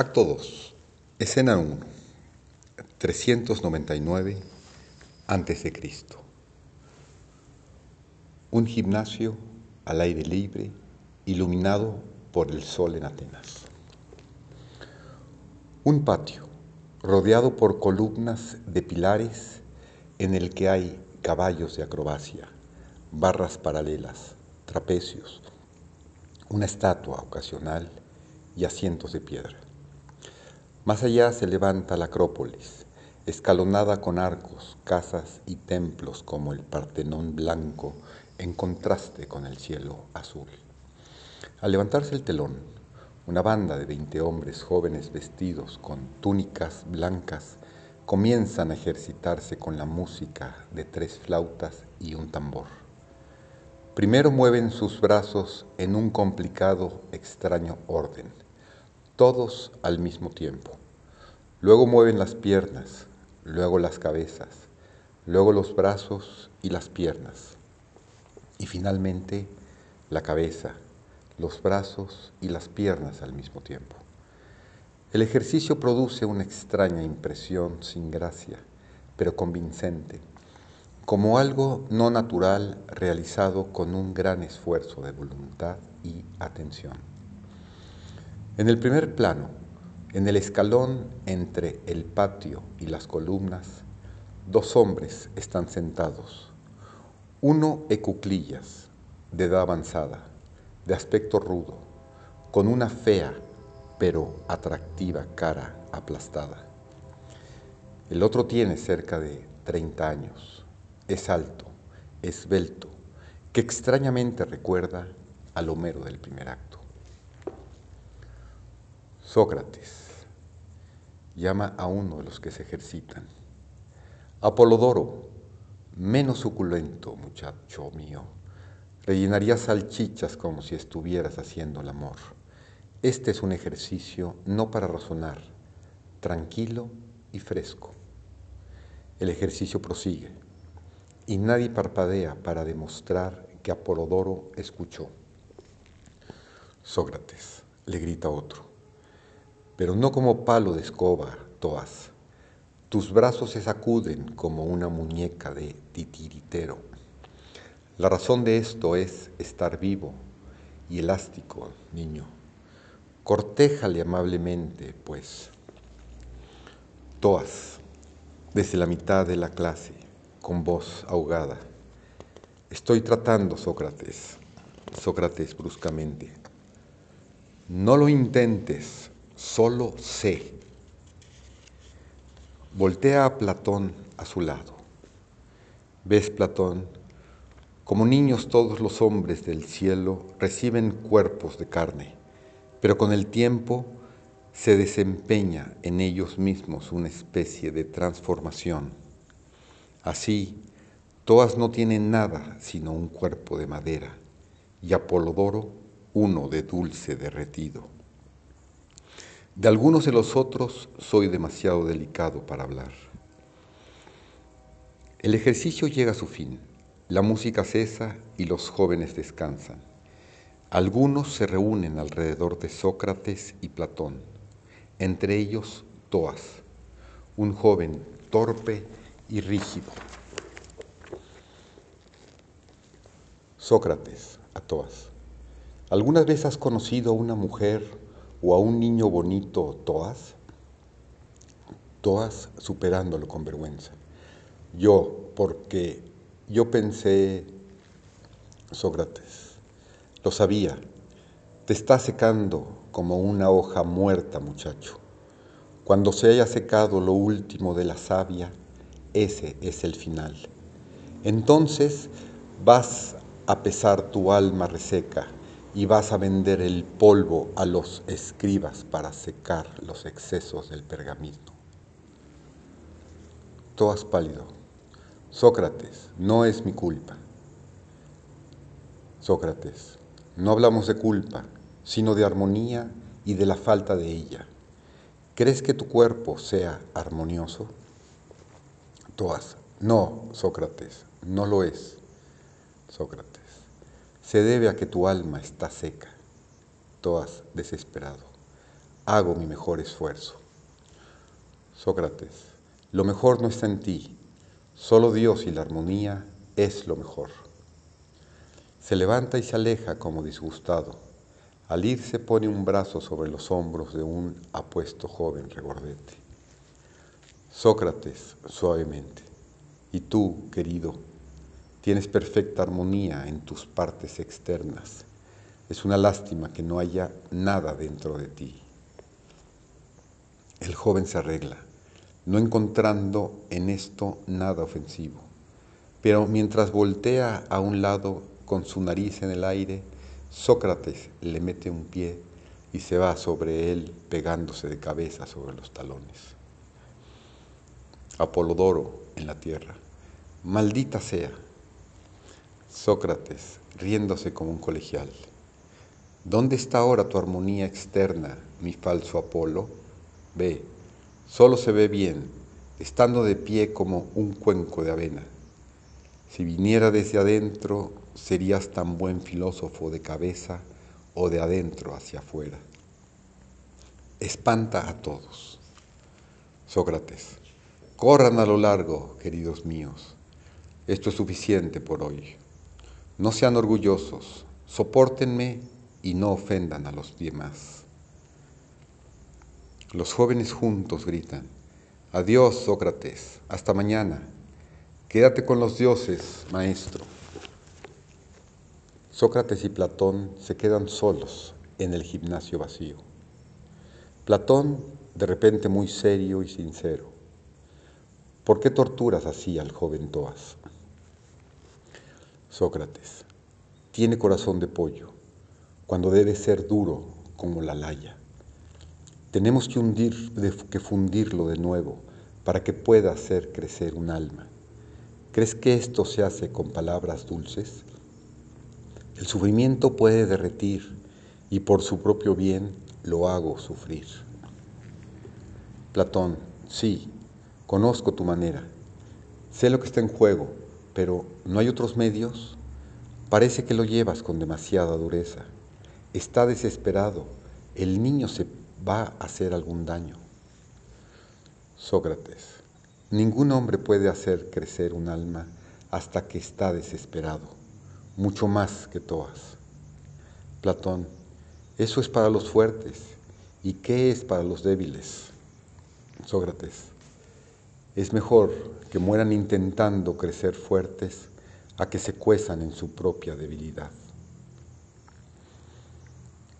Acto 2. Escena 1. 399 a.C. Un gimnasio al aire libre, iluminado por el sol en Atenas. Un patio rodeado por columnas de pilares en el que hay caballos de acrobacia, barras paralelas, trapecios, una estatua ocasional y asientos de piedra. Más allá se levanta la Acrópolis, escalonada con arcos, casas y templos como el Partenón blanco en contraste con el cielo azul. Al levantarse el telón, una banda de veinte hombres jóvenes vestidos con túnicas blancas comienzan a ejercitarse con la música de tres flautas y un tambor. Primero mueven sus brazos en un complicado, extraño orden, todos al mismo tiempo. Luego mueven las piernas, luego las cabezas, luego los brazos y las piernas. Y finalmente la cabeza, los brazos y las piernas al mismo tiempo. El ejercicio produce una extraña impresión sin gracia, pero convincente, como algo no natural realizado con un gran esfuerzo de voluntad y atención. En el primer plano, en el escalón entre el patio y las columnas, dos hombres están sentados, uno ecuclillas, de edad avanzada, de aspecto rudo, con una fea pero atractiva cara aplastada. El otro tiene cerca de 30 años, es alto, esbelto, que extrañamente recuerda al Homero del primer acto. Sócrates llama a uno de los que se ejercitan. Apolodoro, menos suculento, muchacho mío, rellenaría salchichas como si estuvieras haciendo el amor. Este es un ejercicio no para razonar, tranquilo y fresco. El ejercicio prosigue y nadie parpadea para demostrar que Apolodoro escuchó. Sócrates, le grita otro, pero no como palo de escoba, Toas. Tus brazos se sacuden como una muñeca de titiritero. La razón de esto es estar vivo y elástico, niño. Cortéjale amablemente, pues. Toas, desde la mitad de la clase, con voz ahogada. Estoy tratando, Sócrates. Sócrates bruscamente. No lo intentes, solo sé. Voltea a Platón a su lado. ¿Ves, Platón? Como niños todos los hombres del cielo reciben cuerpos de carne pero con el tiempo se desempeña en ellos mismos una especie de transformación. Así, todas no tienen nada sino un cuerpo de madera y Apolodoro uno de dulce derretido. De algunos de los otros soy demasiado delicado para hablar. El ejercicio llega a su fin, la música cesa y los jóvenes descansan. Algunos se reúnen alrededor de Sócrates y Platón, entre ellos Toas, un joven torpe y rígido. Sócrates, a Toas, ¿alguna vez has conocido a una mujer o a un niño bonito, Toas? Toas superándolo con vergüenza. Yo, porque yo pensé, Sócrates, lo sabía. Te está secando como una hoja muerta, muchacho. Cuando se haya secado lo último de la savia, ese es el final. Entonces vas a pesar tu alma reseca y vas a vender el polvo a los escribas para secar los excesos del pergamino. Toas pálido. Sócrates, no es mi culpa. Sócrates, no hablamos de culpa, sino de armonía y de la falta de ella. ¿Crees que tu cuerpo sea armonioso? Toas, no, Sócrates, no lo es. Sócrates, se debe a que tu alma está seca. Toas, desesperado. hago mi mejor esfuerzo. Sócrates, lo mejor no está en ti, solo Dios y la armonía es lo mejor. Se levanta y se aleja como disgustado. Al irse pone un brazo sobre los hombros de un apuesto joven regordete. Sócrates, suavemente, y tú, querido, tienes perfecta armonía en tus partes externas. Es una lástima que no haya nada dentro de ti. El joven se arregla, no encontrando en esto nada ofensivo, pero mientras voltea a un lado con su nariz en el aire, Sócrates le mete un pie y se va sobre él pegándose de cabeza sobre los talones. Apolodoro en la tierra, maldita sea. Sócrates, riéndose como un colegial. ¿Dónde está ahora tu armonía externa, mi falso Apolo? Ve, solo se ve bien, estando de pie como un cuenco de avena. Si viniera desde adentro, serías tan buen filósofo de cabeza o de adentro hacia afuera. Espanta a todos. Sócrates, corran a lo largo, queridos míos. Esto es suficiente por hoy. No sean orgullosos, soportenme y no ofendan a los demás. Los jóvenes juntos gritan, adiós Sócrates, hasta mañana, quédate con los dioses, maestro. Sócrates y Platón se quedan solos en el gimnasio vacío. Platón, de repente muy serio y sincero, ¿por qué torturas así al joven Toas? Sócrates, tiene corazón de pollo cuando debe ser duro como la laya. Tenemos que, hundir, que fundirlo de nuevo para que pueda hacer crecer un alma. ¿Crees que esto se hace con palabras dulces? El sufrimiento puede derretir y por su propio bien lo hago sufrir. Platón, sí, conozco tu manera, sé lo que está en juego, pero ¿no hay otros medios? Parece que lo llevas con demasiada dureza está desesperado, el niño se va a hacer algún daño. Sócrates, ningún hombre puede hacer crecer un alma hasta que está desesperado, mucho más que Toas. Platón, eso es para los fuertes. ¿Y qué es para los débiles? Sócrates, es mejor que mueran intentando crecer fuertes a que se cuezan en su propia debilidad.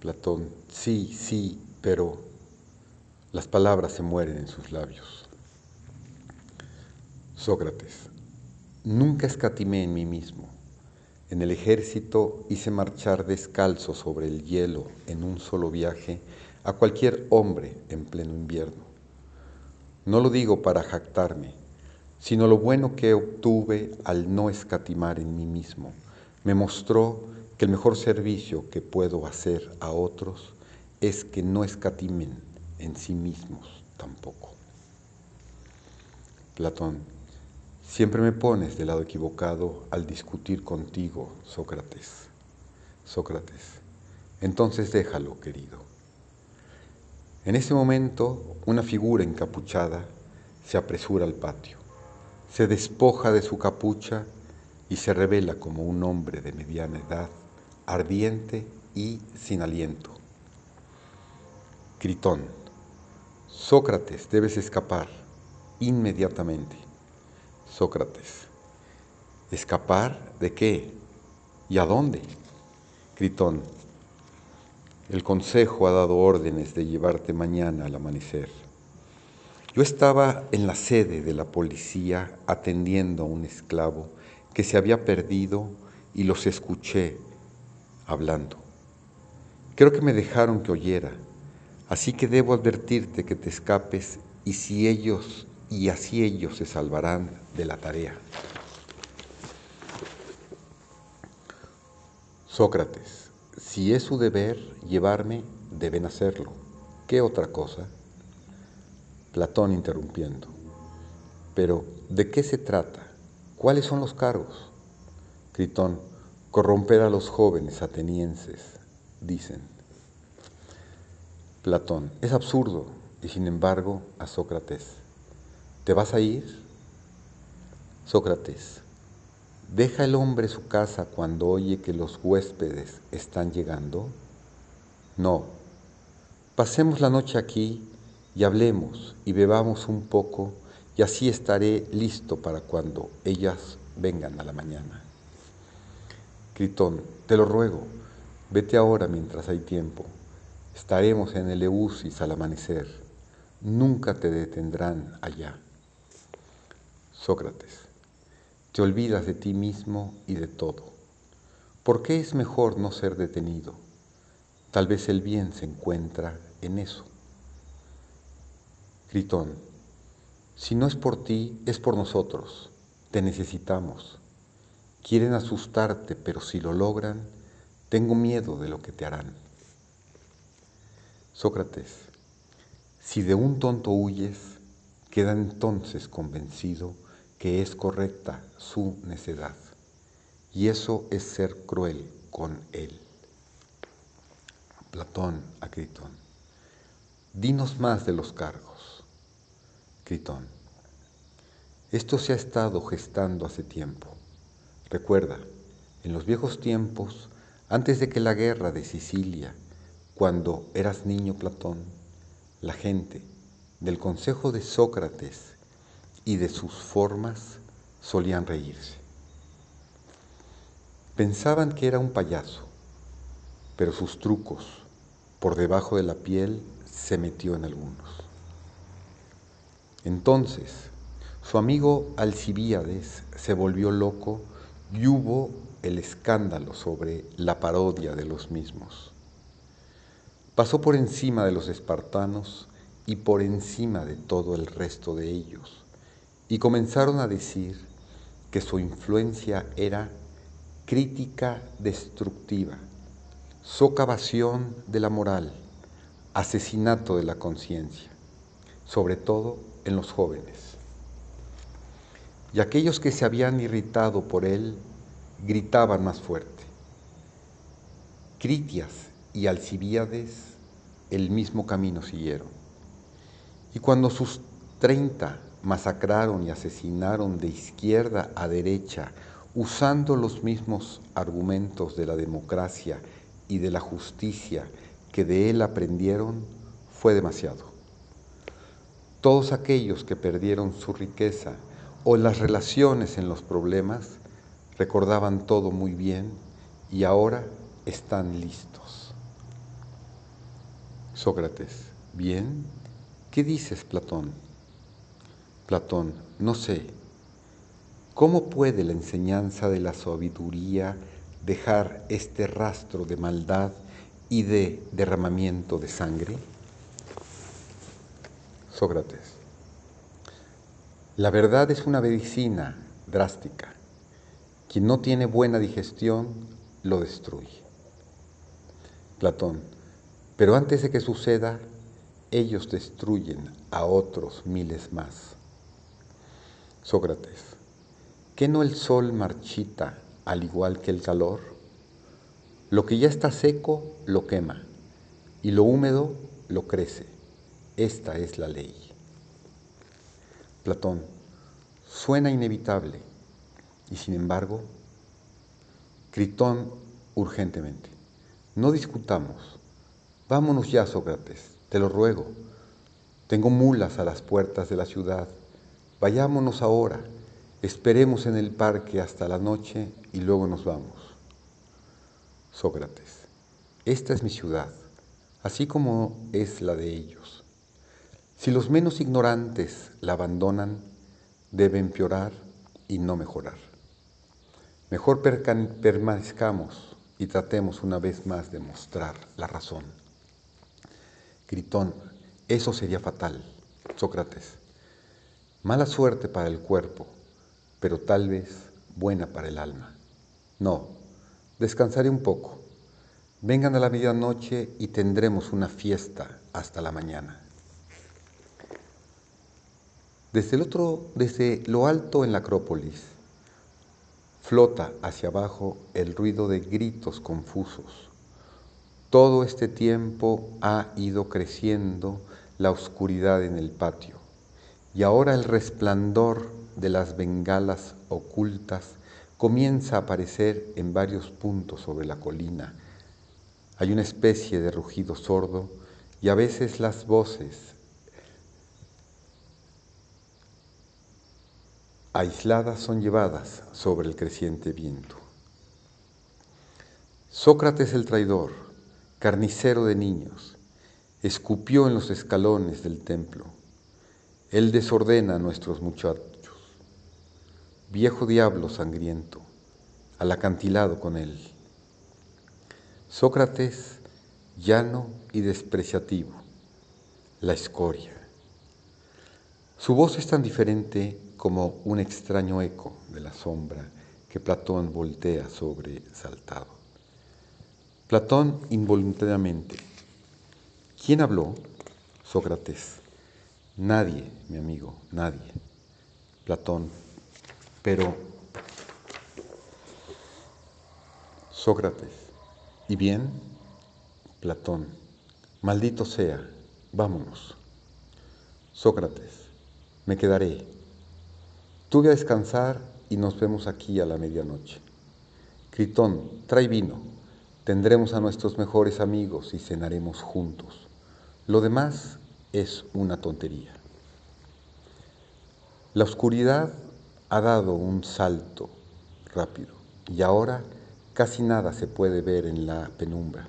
Platón, sí, sí, pero las palabras se mueren en sus labios. Sócrates, nunca escatimé en mí mismo. En el ejército hice marchar descalzo sobre el hielo en un solo viaje a cualquier hombre en pleno invierno. No lo digo para jactarme, sino lo bueno que obtuve al no escatimar en mí mismo. Me mostró que el mejor servicio que puedo hacer a otros es que no escatimen en sí mismos tampoco. Platón, siempre me pones del lado equivocado al discutir contigo, Sócrates. Sócrates, entonces déjalo, querido. En ese momento, una figura encapuchada se apresura al patio, se despoja de su capucha y se revela como un hombre de mediana edad ardiente y sin aliento. Critón, Sócrates, debes escapar inmediatamente. Sócrates, ¿escapar de qué? ¿Y a dónde? Critón, el consejo ha dado órdenes de llevarte mañana al amanecer. Yo estaba en la sede de la policía atendiendo a un esclavo que se había perdido y los escuché hablando. Creo que me dejaron que oyera, así que debo advertirte que te escapes y si ellos y así ellos se salvarán de la tarea. Sócrates, si es su deber llevarme, deben hacerlo. ¿Qué otra cosa? Platón interrumpiendo. Pero, ¿de qué se trata? ¿Cuáles son los cargos? Critón, corromper a los jóvenes atenienses, dicen. Platón, es absurdo, y sin embargo a Sócrates, ¿te vas a ir? Sócrates, ¿deja el hombre su casa cuando oye que los huéspedes están llegando? No, pasemos la noche aquí y hablemos y bebamos un poco y así estaré listo para cuando ellas vengan a la mañana. Critón, te lo ruego, vete ahora mientras hay tiempo. Estaremos en el Eusis al amanecer. Nunca te detendrán allá. Sócrates, te olvidas de ti mismo y de todo. ¿Por qué es mejor no ser detenido? Tal vez el bien se encuentra en eso. Critón, si no es por ti, es por nosotros. Te necesitamos. Quieren asustarte, pero si lo logran, tengo miedo de lo que te harán. Sócrates, si de un tonto huyes, queda entonces convencido que es correcta su necedad. Y eso es ser cruel con él. Platón a Critón. Dinos más de los cargos. Critón. Esto se ha estado gestando hace tiempo. Recuerda, en los viejos tiempos, antes de que la guerra de Sicilia, cuando eras niño Platón, la gente del consejo de Sócrates y de sus formas solían reírse. Pensaban que era un payaso, pero sus trucos por debajo de la piel se metió en algunos. Entonces, su amigo Alcibíades se volvió loco y hubo el escándalo sobre la parodia de los mismos. Pasó por encima de los espartanos y por encima de todo el resto de ellos y comenzaron a decir que su influencia era crítica destructiva, socavación de la moral, asesinato de la conciencia, sobre todo en los jóvenes. Y aquellos que se habían irritado por él gritaban más fuerte. Critias y Alcibíades el mismo camino siguieron. Y cuando sus treinta masacraron y asesinaron de izquierda a derecha, usando los mismos argumentos de la democracia y de la justicia que de él aprendieron, fue demasiado. Todos aquellos que perdieron su riqueza o las relaciones en los problemas recordaban todo muy bien y ahora están listos. Sócrates, bien, ¿qué dices, Platón? Platón, no sé, ¿cómo puede la enseñanza de la sabiduría dejar este rastro de maldad y de derramamiento de sangre? Sócrates, la verdad es una medicina drástica. Quien no tiene buena digestión lo destruye. Platón, pero antes de que suceda, ellos destruyen a otros miles más. Sócrates, ¿qué no el sol marchita al igual que el calor? Lo que ya está seco lo quema y lo húmedo lo crece. Esta es la ley. Platón, suena inevitable y sin embargo, Critón urgentemente, no discutamos, vámonos ya Sócrates, te lo ruego, tengo mulas a las puertas de la ciudad Vayámonos ahora, esperemos en el parque hasta la noche y luego nos vamos. Sócrates, esta es mi ciudad, así como es la de ellos. Si los menos ignorantes la abandonan, debe empeorar y no mejorar. Mejor permanezcamos y tratemos una vez más de mostrar la razón. Gritón, eso sería fatal. Sócrates, Mala suerte para el cuerpo, pero tal vez buena para el alma. No, descansaré un poco. Vengan a la medianoche y tendremos una fiesta hasta la mañana. Desde, el otro, desde lo alto en la Acrópolis, flota hacia abajo el ruido de gritos confusos. Todo este tiempo ha ido creciendo la oscuridad en el patio y ahora el resplandor de las bengalas ocultas comienza a aparecer en varios puntos sobre la colina. Hay una especie de rugido sordo y a veces las voces aisladas son llevadas sobre el creciente viento. Sócrates el traidor, carnicero de niños, escupió en los escalones del templo. Él desordena a nuestros muchachos. Viejo diablo sangriento, al acantilado con él. Sócrates, llano y despreciativo, la escoria. Su voz es tan diferente como un extraño eco de la sombra que Platón voltea sobre Saltado. Platón involuntariamente. ¿Quién habló? Sócrates. Nadie, mi amigo, nadie. Platón. Pero Sócrates. ¿Y bien? Platón. Maldito sea, vámonos. Sócrates. Me quedaré. Tuve a descansar y nos vemos aquí a la medianoche. Critón, trae vino. Tendremos a nuestros mejores amigos y cenaremos juntos. Lo demás es una tontería. La oscuridad ha dado un salto rápido y ahora casi nada se puede ver en la penumbra.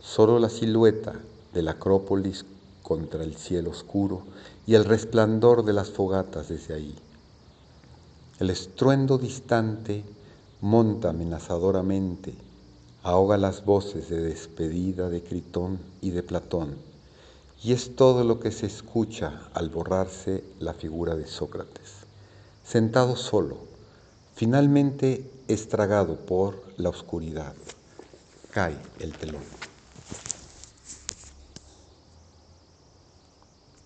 Solo la silueta de la Acrópolis contra el cielo oscuro y el resplandor de las fogatas desde ahí. El estruendo distante monta amenazadoramente, ahoga las voces de despedida de Critón y de Platón, y es todo lo que se escucha al borrarse la figura de Sócrates, sentado solo, finalmente estragado por la oscuridad. Cae el telón.